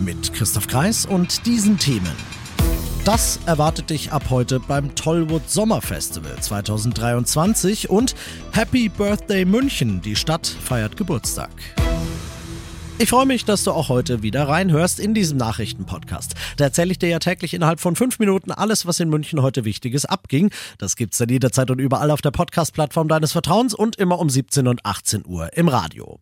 Mit Christoph Kreis und diesen Themen. Das erwartet dich ab heute beim Tollwood Sommerfestival 2023 und Happy Birthday München, die Stadt feiert Geburtstag. Ich freue mich, dass du auch heute wieder reinhörst in diesem Nachrichtenpodcast. Da erzähle ich dir ja täglich innerhalb von fünf Minuten alles, was in München heute Wichtiges abging. Das gibt's dann jederzeit und überall auf der Podcast-Plattform deines Vertrauens und immer um 17 und 18 Uhr im Radio.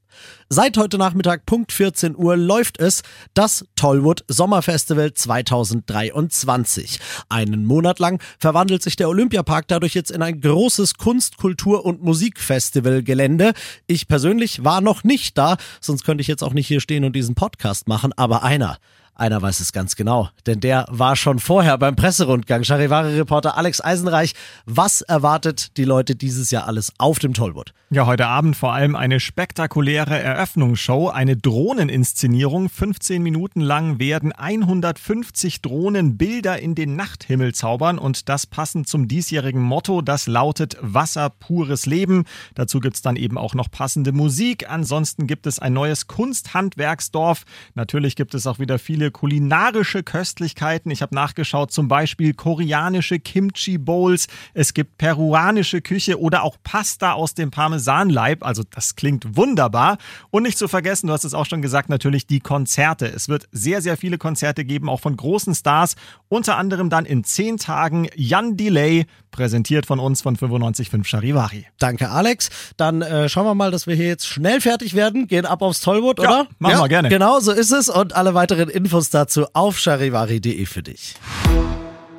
Seit heute Nachmittag Punkt 14 Uhr läuft es, das Tollwood Sommerfestival 2023. Einen Monat lang verwandelt sich der Olympiapark dadurch jetzt in ein großes Kunst-, Kultur- und Musikfestival-Gelände. Ich persönlich war noch nicht da, sonst könnte ich jetzt auch nicht hier stehen und diesen Podcast machen, aber einer, einer weiß es ganz genau, denn der war schon vorher beim Presserundgang. Charivari-Reporter Alex Eisenreich, was erwartet die Leute dieses Jahr alles auf dem Tollwood? Ja, heute Abend vor allem eine spektakuläre Eröffnungsshow, eine Drohneninszenierung. 15 Minuten lang werden 150 Drohnen Bilder in den Nachthimmel zaubern und das passend zum diesjährigen Motto, das lautet Wasser pures Leben. Dazu gibt's dann eben auch noch passende Musik. Ansonsten gibt es ein neues Kunsthandwerksdorf. Natürlich gibt es auch wieder viele kulinarische Köstlichkeiten. Ich habe nachgeschaut, zum Beispiel koreanische Kimchi Bowls. Es gibt peruanische Küche oder auch Pasta aus dem Parmesanleib. Also das klingt wunderbar. Und nicht zu vergessen, du hast es auch schon gesagt, natürlich die Konzerte. Es wird sehr, sehr viele Konzerte geben, auch von großen Stars. Unter anderem dann in zehn Tagen Jan Delay, präsentiert von uns von 95.5 Charivari. Danke, Alex. Dann äh, schauen wir mal, dass wir hier jetzt schnell fertig werden. Gehen ab aufs Tollwood, Ja, oder? machen wir gerne. Genau, so ist es. Und alle weiteren Infos dazu auf charivari.de für dich.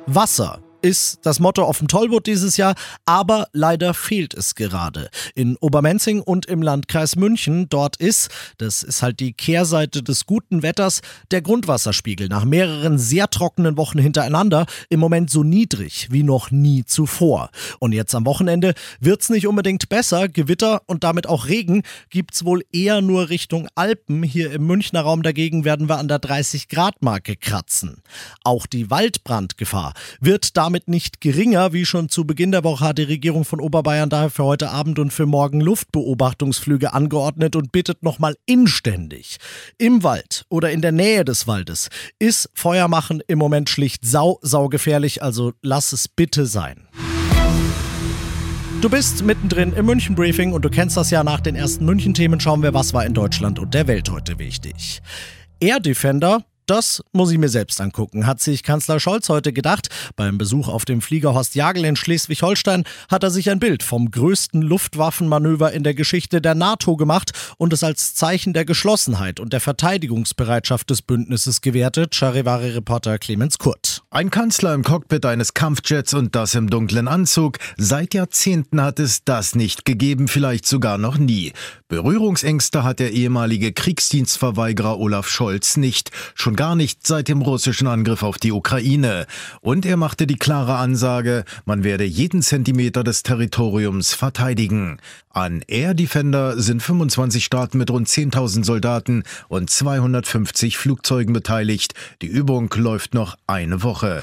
Wasser ist das Motto auf dem Tollwood dieses Jahr, aber leider fehlt es gerade. In Obermenzing und im Landkreis München, dort ist, das ist halt die Kehrseite des guten Wetters, der Grundwasserspiegel nach mehreren sehr trockenen Wochen hintereinander im Moment so niedrig wie noch nie zuvor. Und jetzt am Wochenende wird's nicht unbedingt besser. Gewitter und damit auch Regen gibt's wohl eher nur Richtung Alpen. Hier im Münchner Raum dagegen werden wir an der 30 Grad Marke kratzen. Auch die Waldbrandgefahr wird damit nicht geringer. Wie schon zu Beginn der Woche hat die Regierung von Oberbayern daher für heute Abend und für morgen Luftbeobachtungsflüge angeordnet und bittet nochmal inständig. Im Wald oder in der Nähe des Waldes ist Feuermachen im Moment schlicht sau, sau gefährlich, also lass es bitte sein. Du bist mittendrin im München Briefing und du kennst das ja nach den ersten München Themen schauen wir, was war in Deutschland und der Welt heute wichtig. Air Defender das muss ich mir selbst angucken, hat sich Kanzler Scholz heute gedacht. Beim Besuch auf dem Flieger Horst Jagel in Schleswig-Holstein hat er sich ein Bild vom größten Luftwaffenmanöver in der Geschichte der NATO gemacht und es als Zeichen der Geschlossenheit und der Verteidigungsbereitschaft des Bündnisses gewertet. Charivari-Reporter Clemens Kurt. Ein Kanzler im Cockpit eines Kampfjets und das im dunklen Anzug. Seit Jahrzehnten hat es das nicht gegeben, vielleicht sogar noch nie. Berührungsängste hat der ehemalige Kriegsdienstverweigerer Olaf Scholz nicht. Schon gar nicht seit dem russischen Angriff auf die Ukraine. Und er machte die klare Ansage, man werde jeden Zentimeter des Territoriums verteidigen. An Air Defender sind 25 Staaten mit rund 10.000 Soldaten und 250 Flugzeugen beteiligt. Die Übung läuft noch eine Woche.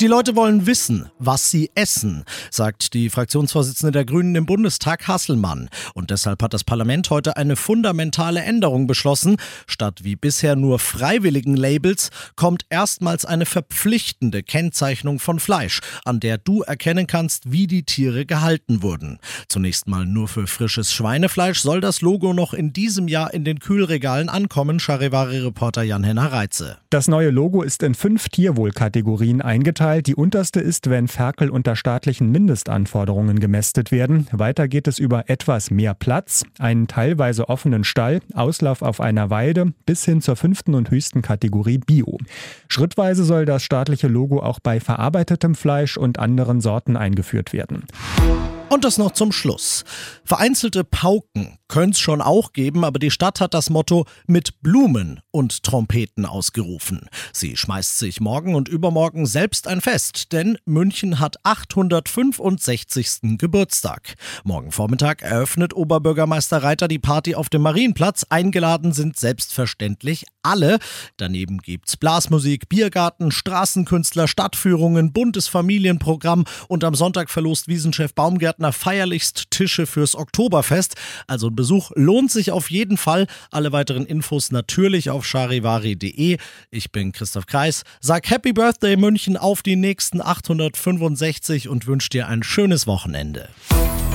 Die Leute wollen wissen, was sie essen, sagt die Fraktionsvorsitzende der Grünen im Bundestag Hasselmann. Und deshalb hat das Parlament heute eine fundamentale Änderung beschlossen. Statt wie bisher nur freiwilligen Labels kommt erstmals eine verpflichtende Kennzeichnung von Fleisch, an der du erkennen kannst, wie die Tiere gehalten wurden. Zunächst mal nur für frisches Schweinefleisch soll das Logo noch in diesem Jahr in den Kühlregalen ankommen, Charivari-Reporter Jan-Henner Reitze. Das neue Logo ist in fünf Tierwohlkategorien eingeteilt. Die unterste ist, wenn Ferkel unter staatlichen Mindestanforderungen gemästet werden. Weiter geht es über etwas mehr Platz, einen teilweise offenen Stall, Auslauf auf einer Weide bis hin zur fünften und höchsten Kategorie Bio. Schrittweise soll das staatliche Logo auch bei verarbeitetem Fleisch und anderen Sorten eingeführt werden. Und das noch zum Schluss. Vereinzelte Pauken könnte es schon auch geben, aber die Stadt hat das Motto mit Blumen und Trompeten ausgerufen. Sie schmeißt sich morgen und übermorgen selbst ein Fest, denn München hat 865. Geburtstag. Morgen Vormittag eröffnet Oberbürgermeister Reiter die Party auf dem Marienplatz. Eingeladen sind selbstverständlich alle. Daneben gibt's Blasmusik, Biergarten, Straßenkünstler, Stadtführungen, buntes Familienprogramm und am Sonntag verlost Wiesenchef Baumgärtner feierlichst Tische fürs Oktoberfest. Also ein Besuch lohnt sich auf jeden Fall. Alle weiteren Infos natürlich auf charivari.de. Ich bin Christoph Kreis. Sag Happy Birthday München auf die nächsten 865 und wünsche dir ein schönes Wochenende.